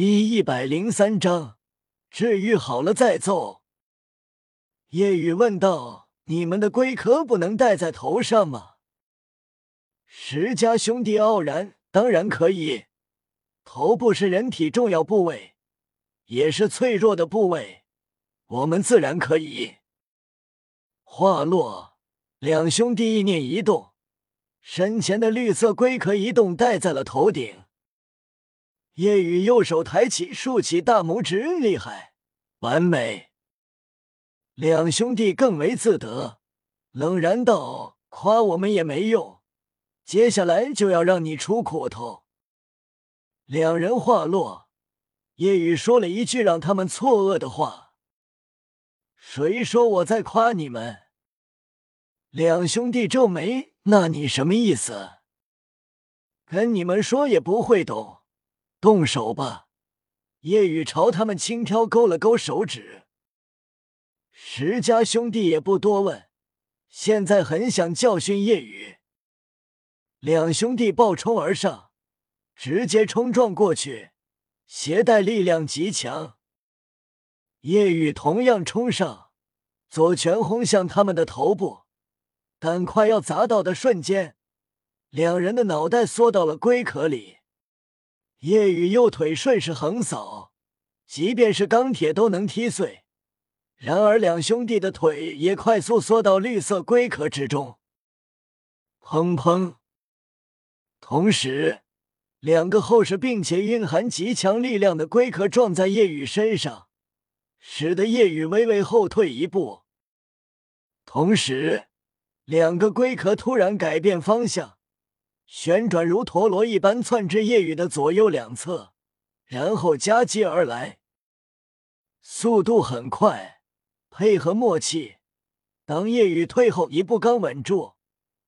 第一百零三章，治愈好了再奏。夜雨问道：“你们的龟壳不能戴在头上吗？”石家兄弟傲然：“当然可以，头部是人体重要部位，也是脆弱的部位，我们自然可以。”话落，两兄弟意念一动，身前的绿色龟壳一动，戴在了头顶。夜雨右手抬起，竖起大拇指，厉害，完美。两兄弟更为自得，冷然道：“夸我们也没用，接下来就要让你出苦头。”两人话落，夜雨说了一句让他们错愕的话：“谁说我在夸你们？”两兄弟皱眉：“那你什么意思？跟你们说也不会懂。”动手吧！叶雨朝他们轻佻勾了勾手指。石家兄弟也不多问，现在很想教训叶雨。两兄弟暴冲而上，直接冲撞过去，携带力量极强。叶雨同样冲上，左拳轰向他们的头部，但快要砸到的瞬间，两人的脑袋缩到了龟壳里。夜雨右腿顺势横扫，即便是钢铁都能踢碎。然而两兄弟的腿也快速缩到绿色龟壳之中。砰砰！同时，两个厚实并且蕴含极强力量的龟壳撞在夜雨身上，使得夜雨微微后退一步。同时，两个龟壳突然改变方向。旋转如陀螺一般窜至夜雨的左右两侧，然后夹击而来，速度很快，配合默契。当夜雨退后一步，刚稳住，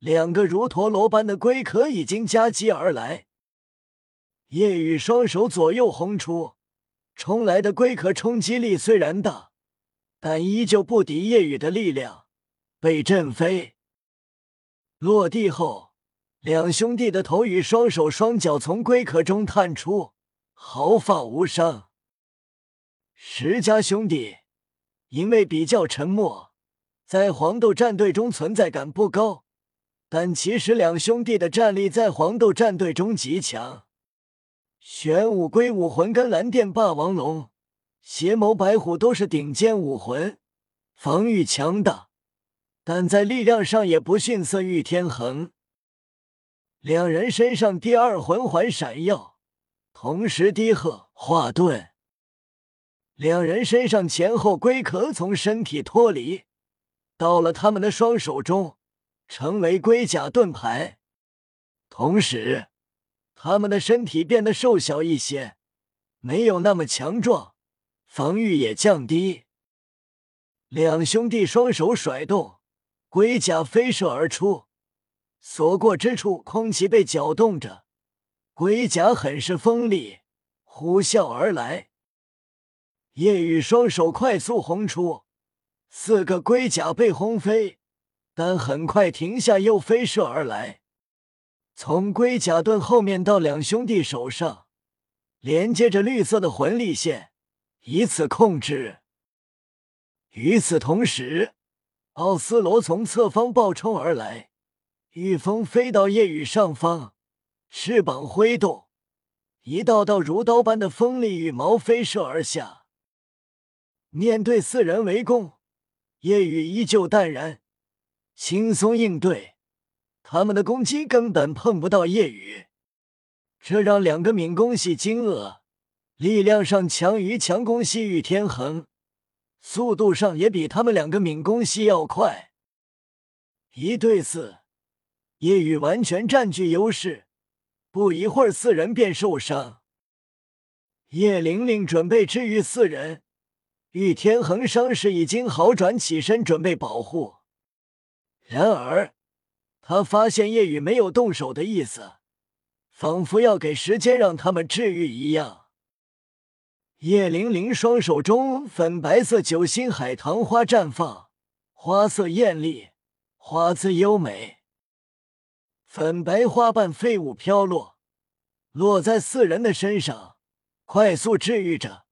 两个如陀螺般的龟壳已经夹击而来。夜雨双手左右轰出，冲来的龟壳冲击力虽然大，但依旧不敌夜雨的力量，被震飞。落地后。两兄弟的头与双手双脚从龟壳中探出，毫发无伤。石家兄弟因为比较沉默，在黄豆战队中存在感不高，但其实两兄弟的战力在黄豆战队中极强。玄武龟武魂跟蓝电霸王龙、邪眸白虎都是顶尖武魂，防御强大，但在力量上也不逊色于天恒。两人身上第二魂环闪耀，同时低喝化盾。两人身上前后龟壳从身体脱离，到了他们的双手中，成为龟甲盾牌。同时，他们的身体变得瘦小一些，没有那么强壮，防御也降低。两兄弟双手甩动，龟甲飞射而出。所过之处，空气被搅动着，龟甲很是锋利，呼啸而来。夜雨双手快速轰出，四个龟甲被轰飞，但很快停下，又飞射而来，从龟甲盾后面到两兄弟手上，连接着绿色的魂力线，以此控制。与此同时，奥斯罗从侧方暴冲而来。御风飞到夜雨上方，翅膀挥动，一道道如刀般的锋利羽毛飞射而下。面对四人围攻，夜雨依旧淡然，轻松应对。他们的攻击根本碰不到夜雨，这让两个敏攻系惊愕。力量上强于强攻系玉天恒，速度上也比他们两个敏攻系要快。一对四。夜雨完全占据优势，不一会儿四人便受伤。叶玲玲准备治愈四人，玉天恒伤势已经好转，起身准备保护。然而，他发现叶雨没有动手的意思，仿佛要给时间让他们治愈一样。叶玲玲双手中粉白色九星海棠花绽放，花色艳丽，花姿优美。粉白花瓣飞舞飘落，落在四人的身上，快速治愈着。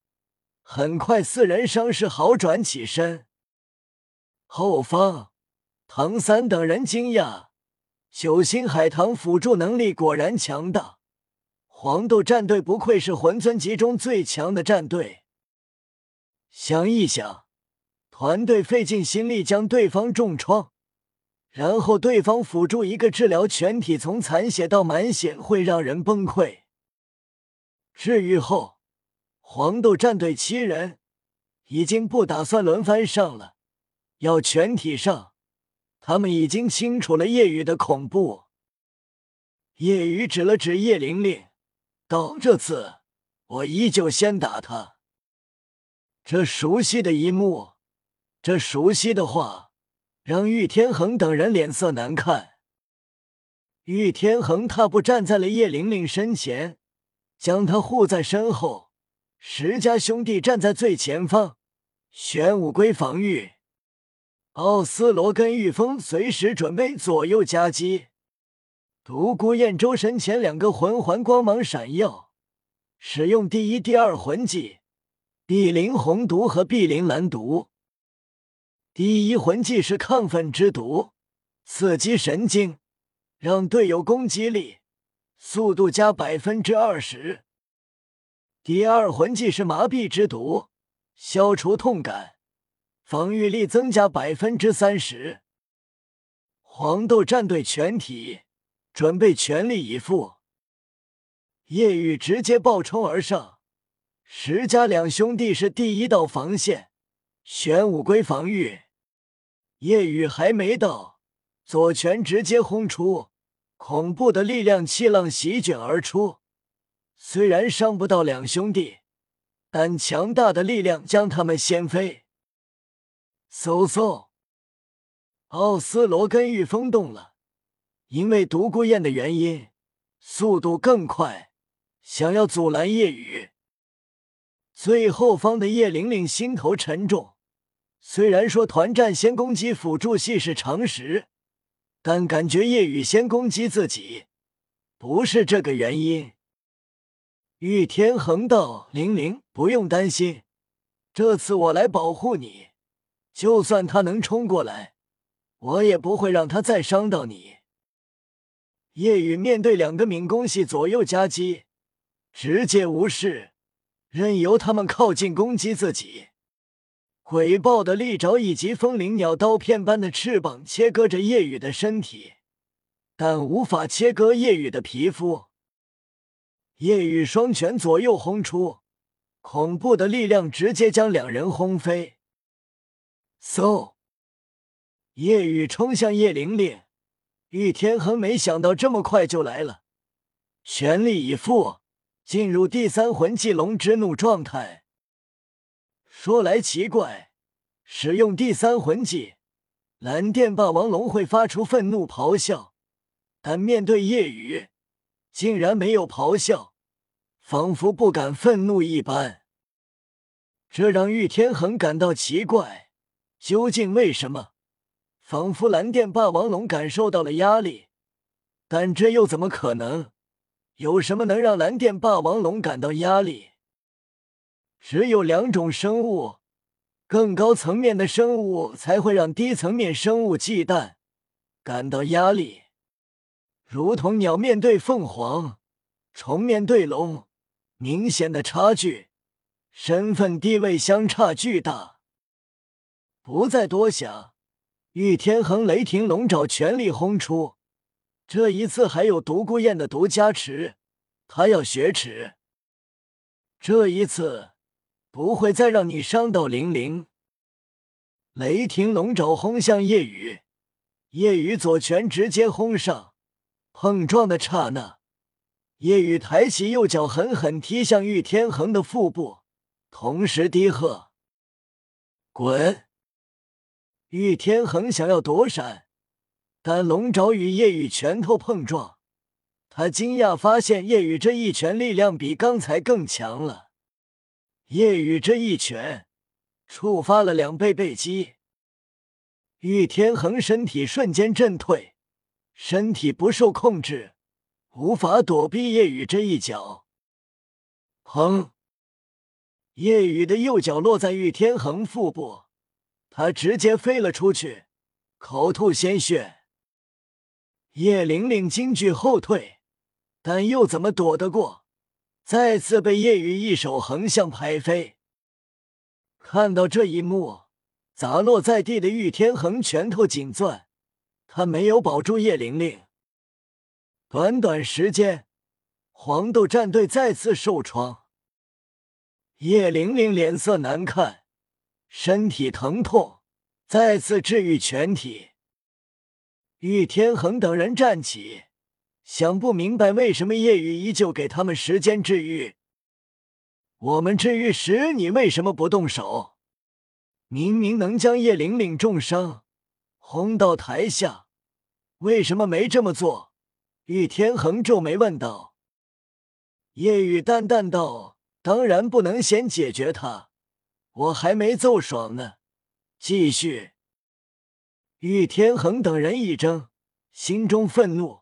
很快，四人伤势好转起身。后方，唐三等人惊讶：九星海棠辅助能力果然强大。黄豆战队不愧是魂尊级中最强的战队。想一想，团队费尽心力将对方重创，然后对方辅助一个治疗全体从残血到满血，会让人崩溃。治愈后，黄豆战队七人已经不打算轮番上了，要全体上。他们已经清楚了夜雨的恐怖。夜雨指了指叶玲玲。到这次，我依旧先打他。这熟悉的一幕，这熟悉的话，让玉天恒等人脸色难看。玉天恒踏步站在了叶玲玲身前，将她护在身后。石家兄弟站在最前方，玄武龟防御。奥斯罗跟玉峰随时准备左右夹击。独孤雁周身前两个魂环光芒闪耀，使用第一、第二魂技：碧灵红毒和碧灵蓝毒。第一魂技是亢奋之毒，刺激神经，让队友攻击力、速度加百分之二十。第二魂技是麻痹之毒，消除痛感，防御力增加百分之三十。黄豆战队全体。准备全力以赴！叶雨直接暴冲而上，石家两兄弟是第一道防线，玄武龟防御。夜雨还没到，左拳直接轰出，恐怖的力量气浪席卷而出。虽然伤不到两兄弟，但强大的力量将他们掀飞。嗖嗖，奥斯罗跟御风动了。因为独孤雁的原因，速度更快，想要阻拦夜雨。最后方的叶玲玲心头沉重。虽然说团战先攻击辅助系是常识，但感觉夜雨先攻击自己，不是这个原因。玉天恒道：“玲玲，不用担心，这次我来保护你。就算他能冲过来，我也不会让他再伤到你。”夜雨面对两个敏攻系左右夹击，直接无视，任由他们靠近攻击自己。鬼豹的利爪以及风铃鸟刀片般的翅膀切割着夜雨的身体，但无法切割夜雨的皮肤。夜雨双拳左右轰出，恐怖的力量直接将两人轰飞。嗖！夜雨冲向叶玲玲。玉天恒没想到这么快就来了，全力以赴进入第三魂技龙之怒状态。说来奇怪，使用第三魂技，蓝电霸王龙会发出愤怒咆哮，但面对夜雨，竟然没有咆哮，仿佛不敢愤怒一般。这让玉天恒感到奇怪，究竟为什么？仿佛蓝电霸王龙感受到了压力，但这又怎么可能？有什么能让蓝电霸王龙感到压力？只有两种生物，更高层面的生物才会让低层面生物忌惮、感到压力。如同鸟面对凤凰，虫面对龙，明显的差距，身份地位相差巨大。不再多想。玉天恒雷霆龙爪全力轰出，这一次还有独孤雁的毒加持，他要雪耻。这一次不会再让你伤到玲玲。雷霆龙爪轰向夜雨，夜雨左拳直接轰上，碰撞的刹那，夜雨抬起右脚狠狠踢向玉天恒的腹部，同时低喝：“滚！”玉天恒想要躲闪，但龙爪与夜雨拳头碰撞，他惊讶发现夜雨这一拳力量比刚才更强了。夜雨这一拳触发了两倍背击，玉天恒身体瞬间震退，身体不受控制，无法躲避夜雨这一脚。砰！叶雨的右脚落在玉天恒腹部，他直接飞了出去，口吐鲜血。叶玲玲惊惧后退，但又怎么躲得过？再次被叶雨一手横向拍飞。看到这一幕，砸落在地的玉天恒拳头紧攥，他没有保住叶玲玲。短短时间，黄豆战队再次受创。叶玲玲脸色难看，身体疼痛，再次治愈全体。玉天恒等人站起，想不明白为什么叶雨依旧给他们时间治愈。我们治愈时，你为什么不动手？明明能将叶玲玲重伤轰到台下，为什么没这么做？玉天恒皱眉问道。叶雨淡淡道：“当然不能先解决他，我还没揍爽呢。”继续。玉天恒等人一怔，心中愤怒。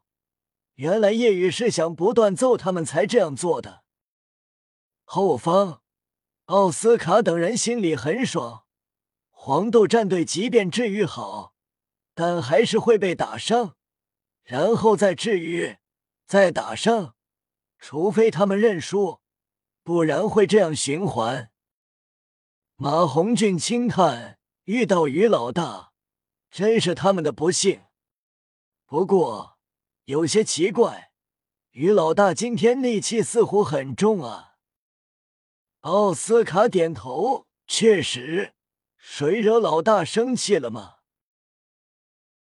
原来叶雨是想不断揍他们才这样做的。后方，奥斯卡等人心里很爽。黄豆战队即便治愈好，但还是会被打伤，然后再治愈，再打伤。除非他们认输，不然会这样循环。马红俊轻叹：“遇到于老大。”真是他们的不幸。不过有些奇怪，于老大今天戾气似乎很重啊。奥斯卡点头，确实。谁惹老大生气了吗？